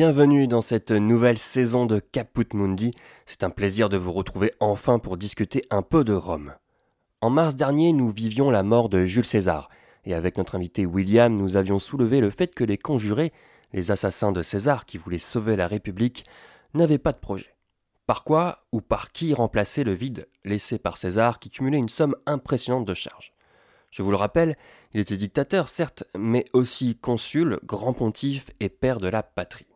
Bienvenue dans cette nouvelle saison de Caput Mundi. C'est un plaisir de vous retrouver enfin pour discuter un peu de Rome. En mars dernier, nous vivions la mort de Jules César, et avec notre invité William, nous avions soulevé le fait que les conjurés, les assassins de César qui voulaient sauver la République, n'avaient pas de projet. Par quoi ou par qui remplacer le vide laissé par César qui cumulait une somme impressionnante de charges? Je vous le rappelle, il était dictateur, certes, mais aussi consul, grand pontife et père de la patrie.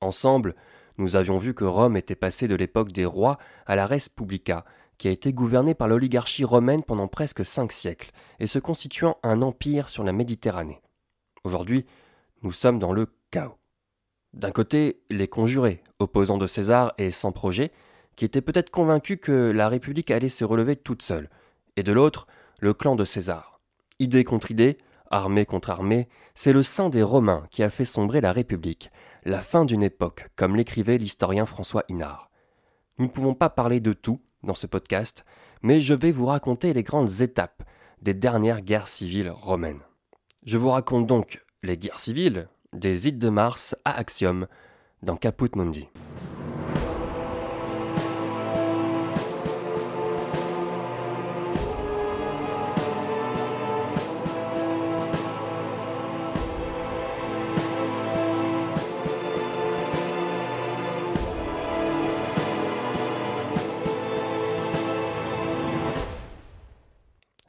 Ensemble, nous avions vu que Rome était passée de l'époque des rois à la Respublica, qui a été gouvernée par l'oligarchie romaine pendant presque cinq siècles, et se constituant un empire sur la Méditerranée. Aujourd'hui, nous sommes dans le chaos. D'un côté, les conjurés, opposants de César et sans projet, qui étaient peut-être convaincus que la République allait se relever toute seule, et de l'autre, le clan de César. Idée contre idée, armée contre armée, c'est le sang des Romains qui a fait sombrer la République, la fin d'une époque, comme l'écrivait l'historien François Inard. Nous ne pouvons pas parler de tout dans ce podcast, mais je vais vous raconter les grandes étapes des dernières guerres civiles romaines. Je vous raconte donc les guerres civiles, des Ides de Mars à Axiom, dans Caput Mundi.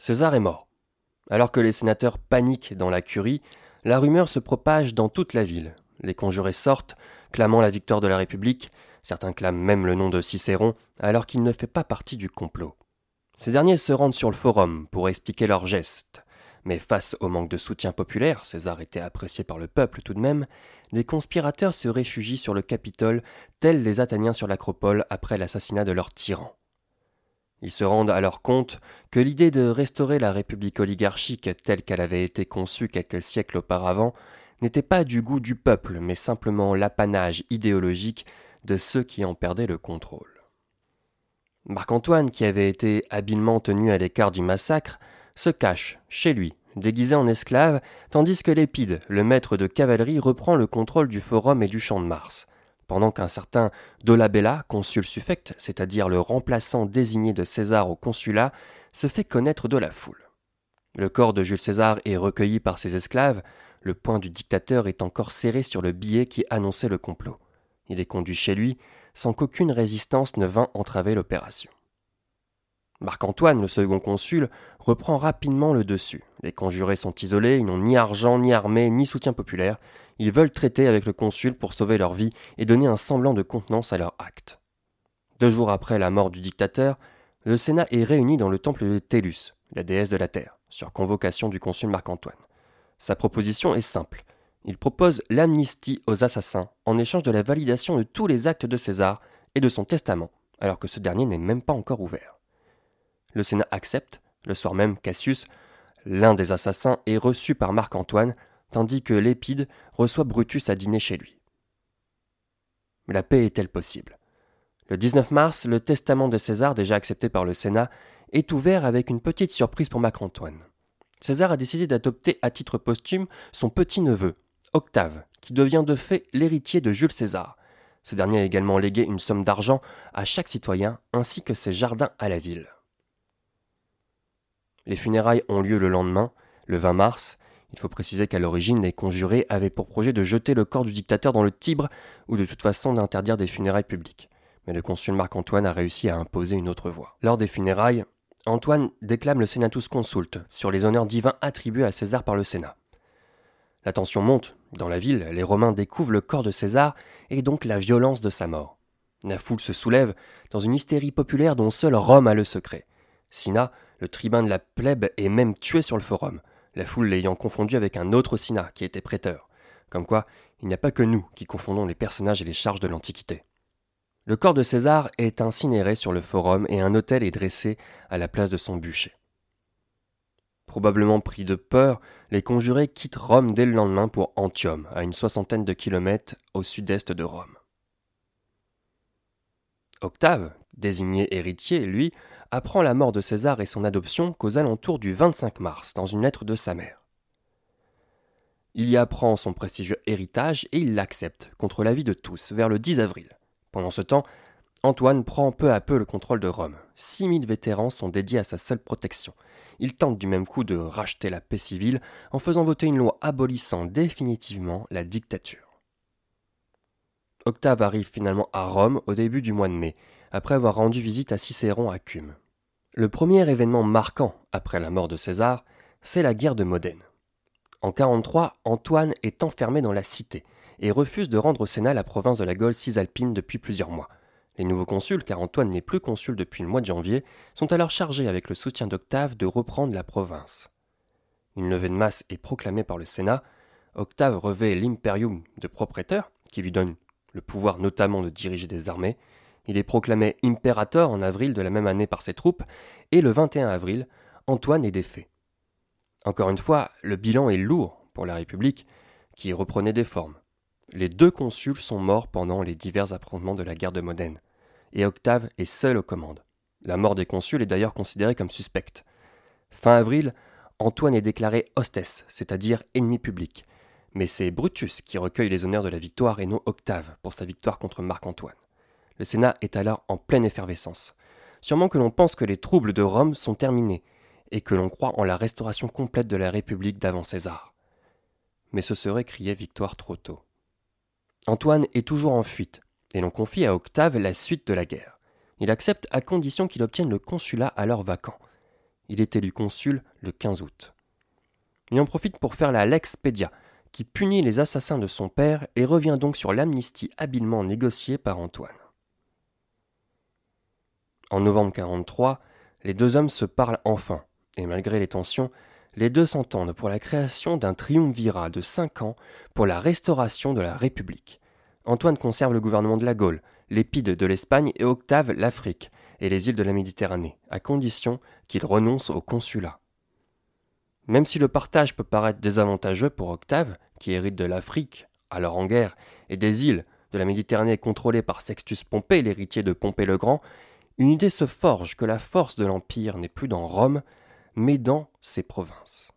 César est mort. Alors que les sénateurs paniquent dans la curie, la rumeur se propage dans toute la ville. Les conjurés sortent, clamant la victoire de la République, certains clament même le nom de Cicéron, alors qu'il ne fait pas partie du complot. Ces derniers se rendent sur le forum pour expliquer leurs gestes. Mais face au manque de soutien populaire, César était apprécié par le peuple tout de même, les conspirateurs se réfugient sur le Capitole, tels les Athéniens sur l'Acropole après l'assassinat de leur tyran. Ils se rendent alors compte que l'idée de restaurer la République oligarchique telle qu'elle avait été conçue quelques siècles auparavant n'était pas du goût du peuple, mais simplement l'apanage idéologique de ceux qui en perdaient le contrôle. Marc-Antoine, qui avait été habilement tenu à l'écart du massacre, se cache chez lui, déguisé en esclave, tandis que Lépide, le maître de cavalerie, reprend le contrôle du forum et du champ de Mars pendant qu'un certain Dolabella, consul suffect, c'est-à-dire le remplaçant désigné de César au consulat, se fait connaître de la foule. Le corps de Jules César est recueilli par ses esclaves, le poing du dictateur est encore serré sur le billet qui annonçait le complot. Il est conduit chez lui, sans qu'aucune résistance ne vint entraver l'opération. Marc-Antoine, le second consul, reprend rapidement le dessus. Les conjurés sont isolés, ils n'ont ni argent, ni armée, ni soutien populaire. Ils veulent traiter avec le consul pour sauver leur vie et donner un semblant de contenance à leur acte. Deux jours après la mort du dictateur, le Sénat est réuni dans le temple de Télus, la déesse de la terre, sur convocation du consul Marc-Antoine. Sa proposition est simple. Il propose l'amnistie aux assassins en échange de la validation de tous les actes de César et de son testament, alors que ce dernier n'est même pas encore ouvert. Le Sénat accepte, le soir même Cassius, l'un des assassins, est reçu par Marc-Antoine, tandis que Lépide reçoit Brutus à dîner chez lui. Mais la paix est-elle possible? Le 19 mars, le testament de César, déjà accepté par le Sénat, est ouvert avec une petite surprise pour Marc-Antoine. César a décidé d'adopter à titre posthume son petit-neveu, Octave, qui devient de fait l'héritier de Jules César. Ce dernier a également légué une somme d'argent à chaque citoyen ainsi que ses jardins à la ville. Les funérailles ont lieu le lendemain, le 20 mars. Il faut préciser qu'à l'origine, les conjurés avaient pour projet de jeter le corps du dictateur dans le Tibre ou de toute façon d'interdire des funérailles publiques. Mais le consul Marc-Antoine a réussi à imposer une autre voie. Lors des funérailles, Antoine déclame le Senatus Consulte sur les honneurs divins attribués à César par le Sénat. La tension monte. Dans la ville, les Romains découvrent le corps de César et donc la violence de sa mort. La foule se soulève dans une hystérie populaire dont seul Rome a le secret. Sina, le tribun de la plèbe est même tué sur le forum, la foule l'ayant confondu avec un autre Sina qui était prêteur. Comme quoi, il n'y a pas que nous qui confondons les personnages et les charges de l'Antiquité. Le corps de César est incinéré sur le forum et un autel est dressé à la place de son bûcher. Probablement pris de peur, les conjurés quittent Rome dès le lendemain pour Antium, à une soixantaine de kilomètres au sud-est de Rome. Octave, désigné héritier, lui, apprend la mort de César et son adoption qu'aux alentours du 25 mars, dans une lettre de sa mère. Il y apprend son prestigieux héritage et il l'accepte, contre l'avis de tous, vers le 10 avril. Pendant ce temps, Antoine prend peu à peu le contrôle de Rome. 6000 vétérans sont dédiés à sa seule protection. Il tente du même coup de racheter la paix civile en faisant voter une loi abolissant définitivement la dictature. Octave arrive finalement à Rome au début du mois de mai, après avoir rendu visite à Cicéron à Cume. Le premier événement marquant après la mort de César, c'est la guerre de Modène. En 43, Antoine est enfermé dans la cité et refuse de rendre au Sénat la province de la Gaule cisalpine depuis plusieurs mois. Les nouveaux consuls, car Antoine n'est plus consul depuis le mois de janvier, sont alors chargés avec le soutien d'Octave de reprendre la province. Une levée de masse est proclamée par le Sénat. Octave revêt l'imperium de propriétaire, qui lui donne le pouvoir notamment de diriger des armées. Il est proclamé impérator en avril de la même année par ses troupes, et le 21 avril, Antoine est défait. Encore une fois, le bilan est lourd pour la République, qui reprenait des formes. Les deux consuls sont morts pendant les divers affrontements de la guerre de Modène et Octave est seul aux commandes. La mort des consuls est d'ailleurs considérée comme suspecte. Fin avril, Antoine est déclaré hostess, c'est-à-dire ennemi public. Mais c'est Brutus qui recueille les honneurs de la victoire et non Octave pour sa victoire contre Marc-Antoine. Le Sénat est alors en pleine effervescence. Sûrement que l'on pense que les troubles de Rome sont terminés et que l'on croit en la restauration complète de la République d'avant César. Mais ce serait crier victoire trop tôt. Antoine est toujours en fuite, et l'on confie à Octave la suite de la guerre. Il accepte à condition qu'il obtienne le consulat alors vacant. Il est élu consul le 15 août. Il en profite pour faire la Lex Pedia, qui punit les assassins de son père et revient donc sur l'amnistie habilement négociée par Antoine. En novembre 43, les deux hommes se parlent enfin, et malgré les tensions, les deux s'entendent pour la création d'un triumvirat de cinq ans pour la restauration de la République. Antoine conserve le gouvernement de la Gaule, l'Épide de l'Espagne et Octave l'Afrique et les îles de la Méditerranée, à condition qu'il renonce au consulat. Même si le partage peut paraître désavantageux pour Octave, qui hérite de l'Afrique, alors en guerre, et des îles de la Méditerranée contrôlées par Sextus Pompée, l'héritier de Pompée le Grand, une idée se forge que la force de l'Empire n'est plus dans Rome, mais dans ses provinces.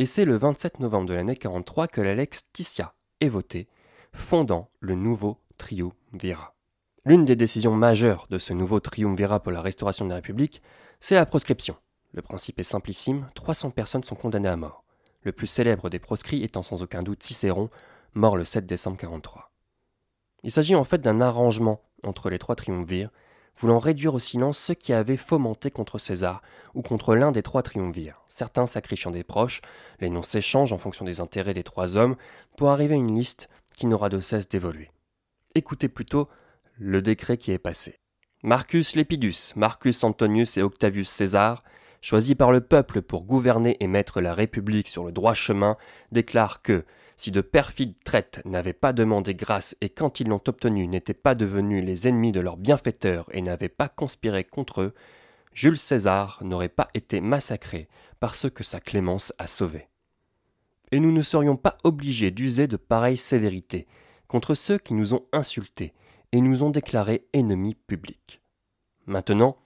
Et c'est le 27 novembre de l'année 43 que la Lex Titia est votée, fondant le nouveau triumvirat. L'une des décisions majeures de ce nouveau triumvirat pour la restauration de la République, c'est la proscription. Le principe est simplissime, 300 personnes sont condamnées à mort. Le plus célèbre des proscrits étant sans aucun doute Cicéron, mort le 7 décembre 43. Il s'agit en fait d'un arrangement entre les trois triumvirs, voulant réduire au silence ceux qui avaient fomenté contre César ou contre l'un des trois triumvirs, certains sacrifiant des proches, les noms s'échangent en fonction des intérêts des trois hommes, pour arriver à une liste qui n'aura de cesse d'évoluer. Écoutez plutôt le décret qui est passé. Marcus Lepidus, Marcus Antonius et Octavius César, choisis par le peuple pour gouverner et mettre la République sur le droit chemin, déclarent que, si de perfides traites n'avaient pas demandé grâce et quand ils l'ont obtenue n'étaient pas devenus les ennemis de leurs bienfaiteurs et n'avaient pas conspiré contre eux, Jules César n'aurait pas été massacré par ceux que sa clémence a sauvés et nous ne serions pas obligés d'user de pareilles sévérités contre ceux qui nous ont insultés et nous ont déclarés ennemis publics. Maintenant,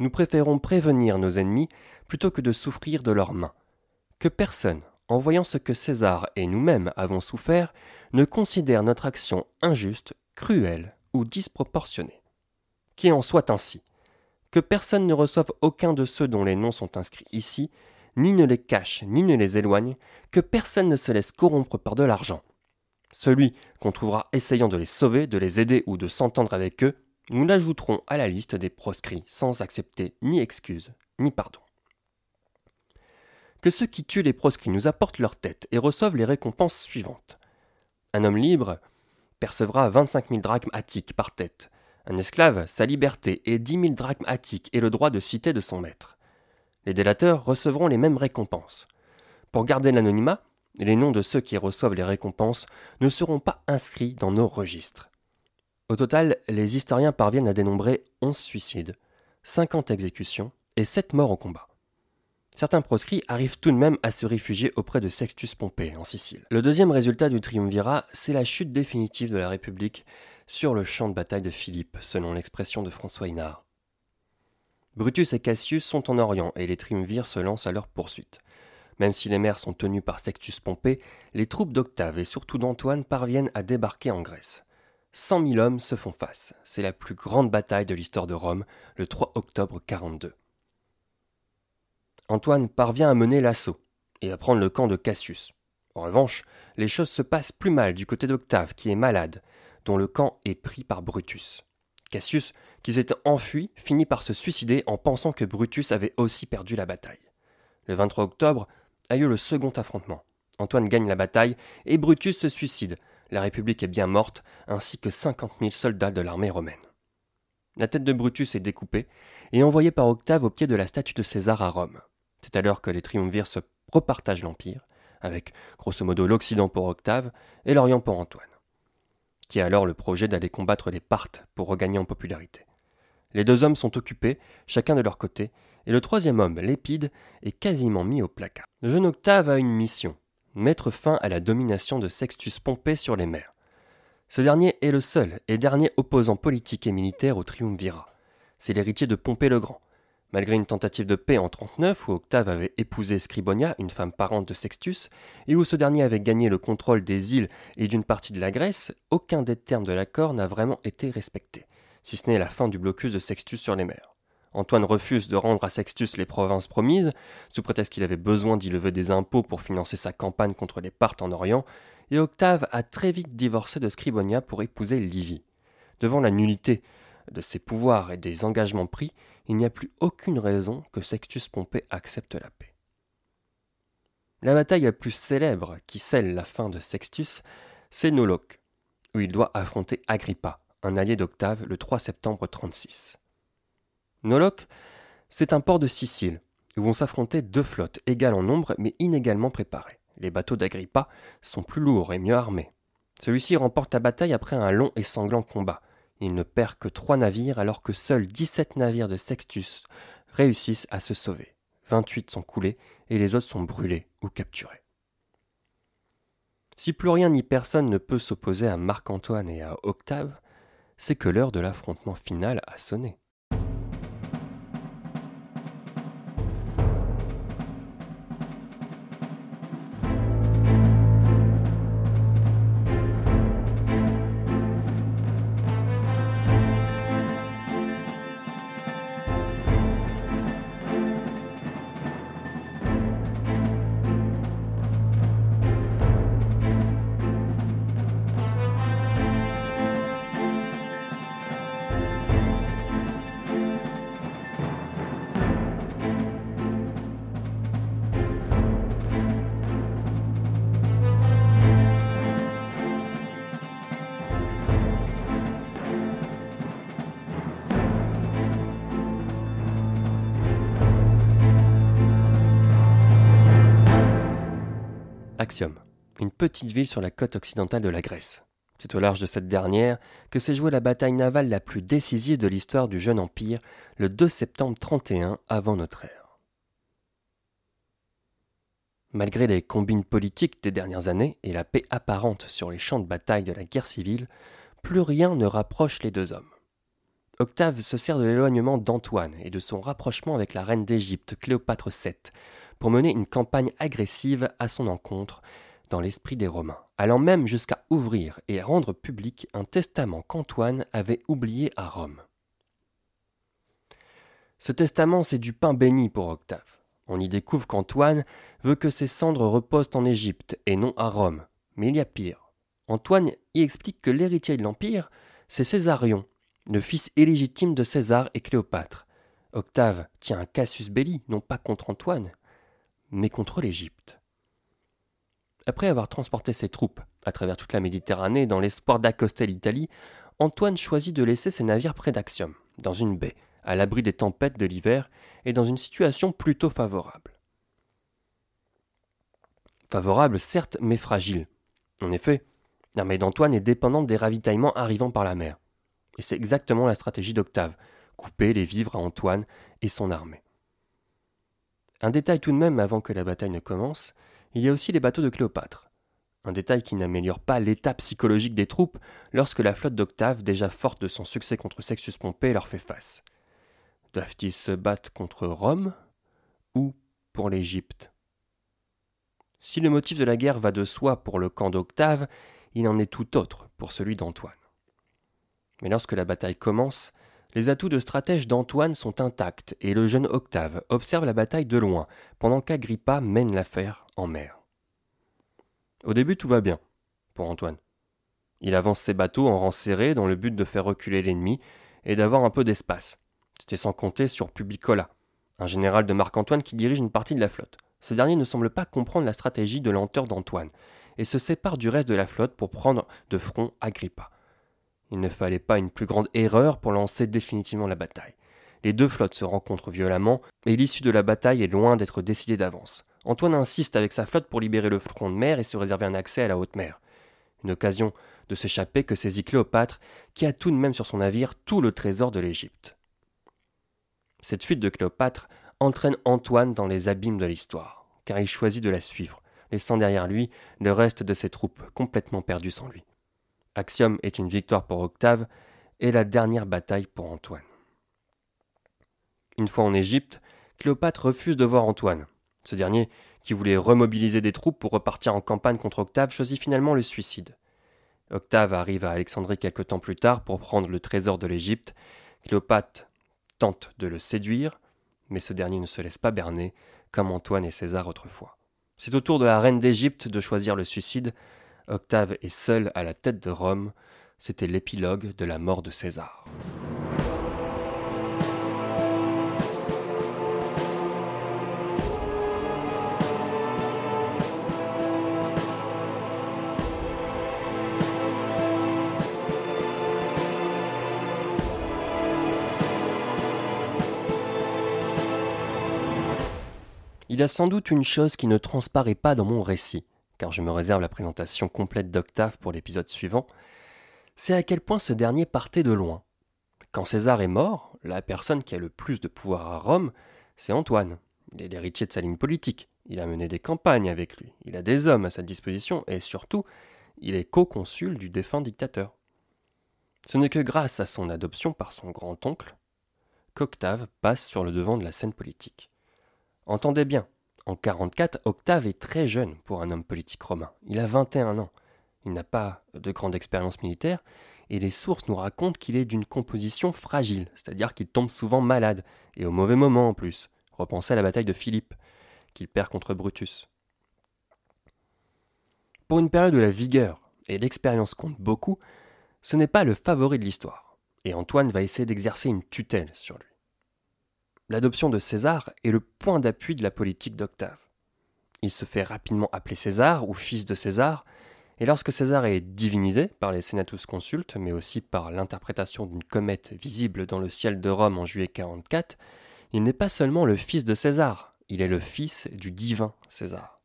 nous préférons prévenir nos ennemis plutôt que de souffrir de leurs mains. Que personne, en voyant ce que César et nous-mêmes avons souffert, ne considère notre action injuste, cruelle ou disproportionnée. Qu'il en soit ainsi. Que personne ne reçoive aucun de ceux dont les noms sont inscrits ici ni ne les cache, ni ne les éloigne, que personne ne se laisse corrompre par de l'argent. Celui qu'on trouvera essayant de les sauver, de les aider ou de s'entendre avec eux, nous l'ajouterons à la liste des proscrits sans accepter ni excuse ni pardon. Que ceux qui tuent les proscrits nous apportent leur tête et reçoivent les récompenses suivantes. Un homme libre percevra 25 000 drachmes attiques par tête, un esclave sa liberté et 10 000 drachmes attiques et le droit de citer de son maître les délateurs recevront les mêmes récompenses. Pour garder l'anonymat, les noms de ceux qui reçoivent les récompenses ne seront pas inscrits dans nos registres. Au total, les historiens parviennent à dénombrer 11 suicides, 50 exécutions et 7 morts au combat. Certains proscrits arrivent tout de même à se réfugier auprès de Sextus Pompée en Sicile. Le deuxième résultat du triumvirat, c'est la chute définitive de la République sur le champ de bataille de Philippe, selon l'expression de François Hinard. Brutus et Cassius sont en Orient et les triumvirs se lancent à leur poursuite. Même si les mers sont tenues par Sextus Pompée, les troupes d'Octave et surtout d'Antoine parviennent à débarquer en Grèce. Cent mille hommes se font face. C'est la plus grande bataille de l'histoire de Rome, le 3 octobre 42. Antoine parvient à mener l'assaut et à prendre le camp de Cassius. En revanche, les choses se passent plus mal du côté d'Octave, qui est malade, dont le camp est pris par Brutus. Cassius, qui s'était enfui, finit par se suicider en pensant que Brutus avait aussi perdu la bataille. Le 23 octobre a lieu le second affrontement. Antoine gagne la bataille et Brutus se suicide. La République est bien morte, ainsi que 50 000 soldats de l'armée romaine. La tête de Brutus est découpée et envoyée par Octave au pied de la statue de César à Rome. C'est alors que les triumvirs se repartagent l'Empire, avec grosso modo l'Occident pour Octave et l'Orient pour Antoine, qui a alors le projet d'aller combattre les Parthes pour regagner en popularité. Les deux hommes sont occupés, chacun de leur côté, et le troisième homme, Lépide, est quasiment mis au placard. Le jeune Octave a une mission mettre fin à la domination de Sextus Pompée sur les mers. Ce dernier est le seul et dernier opposant politique et militaire au triumvirat. C'est l'héritier de Pompée le Grand, Malgré une tentative de paix en 39 où Octave avait épousé Scribonia, une femme parente de Sextus, et où ce dernier avait gagné le contrôle des îles et d'une partie de la Grèce, aucun des termes de l'accord n'a vraiment été respecté, si ce n'est la fin du blocus de Sextus sur les mers. Antoine refuse de rendre à Sextus les provinces promises, sous prétexte qu'il avait besoin d'y lever des impôts pour financer sa campagne contre les Parthes en Orient, et Octave a très vite divorcé de Scribonia pour épouser Livie. Devant la nullité de ses pouvoirs et des engagements pris, il n'y a plus aucune raison que Sextus Pompée accepte la paix. La bataille la plus célèbre qui scelle la fin de Sextus, c'est Noloque, où il doit affronter Agrippa, un allié d'Octave, le 3 septembre 36. Noloque, c'est un port de Sicile, où vont s'affronter deux flottes égales en nombre mais inégalement préparées. Les bateaux d'Agrippa sont plus lourds et mieux armés. Celui-ci remporte la bataille après un long et sanglant combat, il ne perd que trois navires alors que seuls 17 navires de Sextus réussissent à se sauver. 28 sont coulés et les autres sont brûlés ou capturés. Si plus rien ni personne ne peut s'opposer à Marc-Antoine et à Octave, c'est que l'heure de l'affrontement final a sonné. Axiom, une petite ville sur la côte occidentale de la Grèce. C'est au large de cette dernière que s'est jouée la bataille navale la plus décisive de l'histoire du jeune empire, le 2 septembre 31 avant notre ère. Malgré les combines politiques des dernières années et la paix apparente sur les champs de bataille de la guerre civile, plus rien ne rapproche les deux hommes. Octave se sert de l'éloignement d'Antoine et de son rapprochement avec la reine d'Égypte, Cléopâtre VII, pour mener une campagne agressive à son encontre dans l'esprit des Romains, allant même jusqu'à ouvrir et rendre public un testament qu'Antoine avait oublié à Rome. Ce testament, c'est du pain béni pour Octave. On y découvre qu'Antoine veut que ses cendres reposent en Égypte et non à Rome. Mais il y a pire. Antoine y explique que l'héritier de l'Empire, c'est Césarion, le fils illégitime de César et Cléopâtre. Octave tient un Cassius Belli, non pas contre Antoine, mais contre l'Égypte. Après avoir transporté ses troupes à travers toute la Méditerranée dans l'espoir d'accoster l'Italie, Antoine choisit de laisser ses navires près d'Axium, dans une baie, à l'abri des tempêtes de l'hiver et dans une situation plutôt favorable. Favorable certes, mais fragile. En effet, l'armée d'Antoine est dépendante des ravitaillements arrivant par la mer. Et c'est exactement la stratégie d'Octave, couper les vivres à Antoine et son armée. Un détail tout de même avant que la bataille ne commence, il y a aussi les bateaux de Cléopâtre. Un détail qui n'améliore pas l'état psychologique des troupes lorsque la flotte d'Octave, déjà forte de son succès contre Sextus Pompée, leur fait face. Doivent-ils se battre contre Rome ou pour l'Égypte? Si le motif de la guerre va de soi pour le camp d'Octave, il en est tout autre pour celui d'Antoine. Mais lorsque la bataille commence, les atouts de stratège d'Antoine sont intacts et le jeune Octave observe la bataille de loin pendant qu'Agrippa mène l'affaire en mer. Au début, tout va bien pour Antoine. Il avance ses bateaux en rang serré dans le but de faire reculer l'ennemi et d'avoir un peu d'espace. C'était sans compter sur Publicola, un général de Marc-Antoine qui dirige une partie de la flotte. Ce dernier ne semble pas comprendre la stratégie de lenteur d'Antoine et se sépare du reste de la flotte pour prendre de front Agrippa. Il ne fallait pas une plus grande erreur pour lancer définitivement la bataille. Les deux flottes se rencontrent violemment, mais l'issue de la bataille est loin d'être décidée d'avance. Antoine insiste avec sa flotte pour libérer le front de mer et se réserver un accès à la haute mer. Une occasion de s'échapper que saisit Cléopâtre, qui a tout de même sur son navire tout le trésor de l'Égypte. Cette fuite de Cléopâtre entraîne Antoine dans les abîmes de l'histoire, car il choisit de la suivre, laissant derrière lui le reste de ses troupes complètement perdues sans lui. Axiom est une victoire pour Octave et la dernière bataille pour Antoine. Une fois en Égypte, Cléopâtre refuse de voir Antoine. Ce dernier, qui voulait remobiliser des troupes pour repartir en campagne contre Octave, choisit finalement le suicide. Octave arrive à Alexandrie quelque temps plus tard pour prendre le trésor de l'Égypte. Cléopâtre tente de le séduire, mais ce dernier ne se laisse pas berner, comme Antoine et César autrefois. C'est au tour de la reine d'Égypte de choisir le suicide. Octave est seul à la tête de Rome. C'était l'épilogue de la mort de César. Il y a sans doute une chose qui ne transparaît pas dans mon récit, car je me réserve la présentation complète d'Octave pour l'épisode suivant, c'est à quel point ce dernier partait de loin. Quand César est mort, la personne qui a le plus de pouvoir à Rome, c'est Antoine. Il est l'héritier de sa ligne politique, il a mené des campagnes avec lui, il a des hommes à sa disposition, et surtout, il est co-consul du défunt dictateur. Ce n'est que grâce à son adoption par son grand-oncle qu'Octave passe sur le devant de la scène politique. Entendez bien, en 44, Octave est très jeune pour un homme politique romain. Il a 21 ans. Il n'a pas de grande expérience militaire, et les sources nous racontent qu'il est d'une composition fragile, c'est-à-dire qu'il tombe souvent malade, et au mauvais moment en plus. Repensez à la bataille de Philippe, qu'il perd contre Brutus. Pour une période où la vigueur et l'expérience comptent beaucoup, ce n'est pas le favori de l'histoire, et Antoine va essayer d'exercer une tutelle sur lui l'adoption de César est le point d'appui de la politique d'Octave. Il se fait rapidement appeler César ou fils de César, et lorsque César est divinisé par les Senatus Consultes, mais aussi par l'interprétation d'une comète visible dans le ciel de Rome en juillet 44, il n'est pas seulement le fils de César, il est le fils du divin César.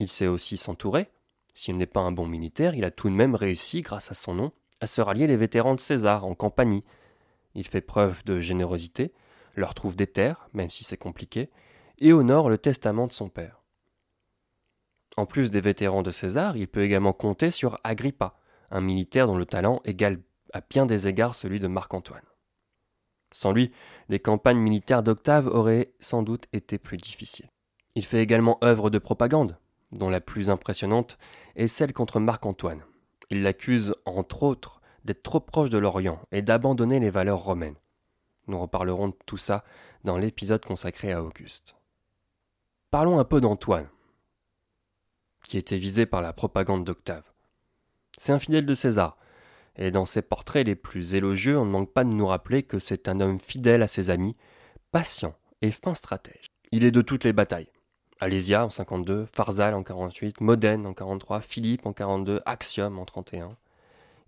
Il sait aussi s'entourer. S'il n'est pas un bon militaire, il a tout de même réussi, grâce à son nom, à se rallier les vétérans de César en Campanie, il fait preuve de générosité, leur trouve des terres, même si c'est compliqué, et honore le testament de son père. En plus des vétérans de César, il peut également compter sur Agrippa, un militaire dont le talent égale à bien des égards celui de Marc-Antoine. Sans lui, les campagnes militaires d'Octave auraient sans doute été plus difficiles. Il fait également œuvre de propagande, dont la plus impressionnante est celle contre Marc-Antoine. Il l'accuse, entre autres, d'être trop proche de l'Orient et d'abandonner les valeurs romaines. Nous reparlerons de tout ça dans l'épisode consacré à Auguste. Parlons un peu d'Antoine, qui était visé par la propagande d'Octave. C'est un fidèle de César, et dans ses portraits les plus élogieux, on ne manque pas de nous rappeler que c'est un homme fidèle à ses amis, patient et fin stratège. Il est de toutes les batailles. Alésia en 52, Pharsale en 48, Modène en 43, Philippe en 42, Axiom en 31.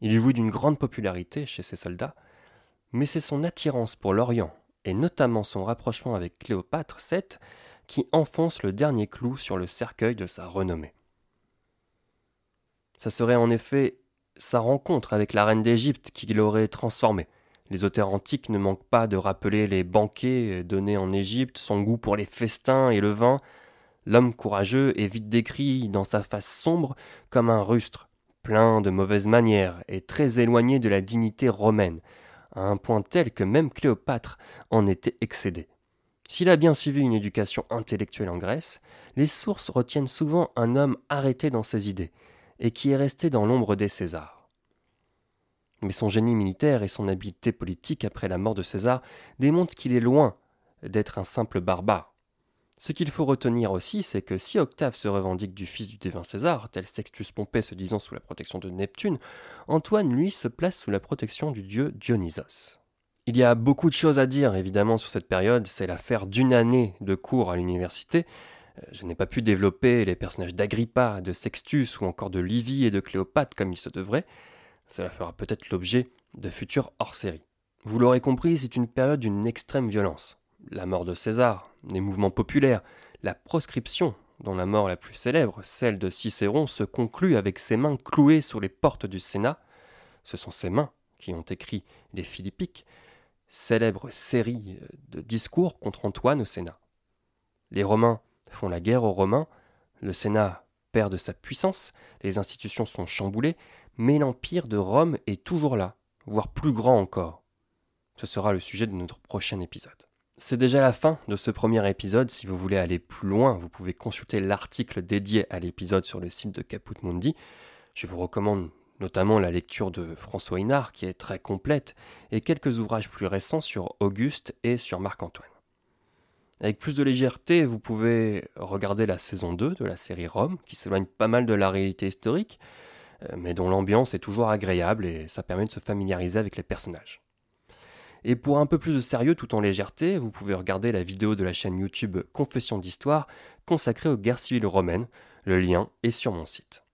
Il jouit d'une grande popularité chez ses soldats, mais c'est son attirance pour l'Orient, et notamment son rapprochement avec Cléopâtre VII, qui enfonce le dernier clou sur le cercueil de sa renommée. Ça serait en effet sa rencontre avec la reine d'Égypte qui l'aurait transformé. Les auteurs antiques ne manquent pas de rappeler les banquets donnés en Égypte, son goût pour les festins et le vin. L'homme courageux est vite décrit dans sa face sombre comme un rustre, plein de mauvaises manières et très éloigné de la dignité romaine, à un point tel que même Cléopâtre en était excédée. S'il a bien suivi une éducation intellectuelle en Grèce, les sources retiennent souvent un homme arrêté dans ses idées, et qui est resté dans l'ombre des Césars. Mais son génie militaire et son habileté politique après la mort de César démontrent qu'il est loin d'être un simple barbare. Ce qu'il faut retenir aussi, c'est que si Octave se revendique du fils du divin César, tel Sextus Pompée se disant sous la protection de Neptune, Antoine, lui, se place sous la protection du dieu Dionysos. Il y a beaucoup de choses à dire évidemment sur cette période, c'est l'affaire d'une année de cours à l'université. Euh, je n'ai pas pu développer les personnages d'Agrippa, de Sextus ou encore de Livy et de Cléopâtre comme il se devrait. Cela fera peut-être l'objet de futurs hors-série. Vous l'aurez compris, c'est une période d'une extrême violence. La mort de César, les mouvements populaires, la proscription, dont la mort la plus célèbre, celle de Cicéron, se conclut avec ses mains clouées sur les portes du Sénat. Ce sont ses mains qui ont écrit les Philippiques, célèbre série de discours contre Antoine au Sénat. Les Romains font la guerre aux Romains, le Sénat perd de sa puissance, les institutions sont chamboulées, mais l'Empire de Rome est toujours là, voire plus grand encore. Ce sera le sujet de notre prochain épisode. C'est déjà la fin de ce premier épisode. Si vous voulez aller plus loin, vous pouvez consulter l'article dédié à l'épisode sur le site de Caput Mundi. Je vous recommande notamment la lecture de François Hinard qui est très complète, et quelques ouvrages plus récents sur Auguste et sur Marc-Antoine. Avec plus de légèreté, vous pouvez regarder la saison 2 de la série Rome, qui s'éloigne pas mal de la réalité historique, euh, mais dont l'ambiance est toujours agréable et ça permet de se familiariser avec les personnages. Et pour un peu plus de sérieux tout en légèreté, vous pouvez regarder la vidéo de la chaîne YouTube Confession d'Histoire consacrée aux guerres civiles romaines, le lien est sur mon site.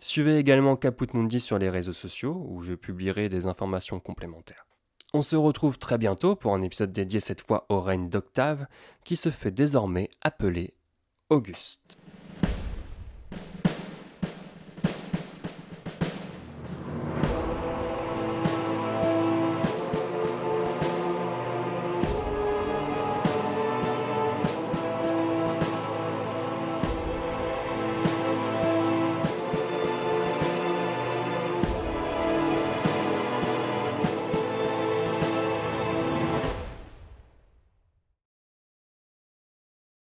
Suivez également Caput Mundi sur les réseaux sociaux où je publierai des informations complémentaires. On se retrouve très bientôt pour un épisode dédié cette fois au règne d'Octave qui se fait désormais appeler Auguste.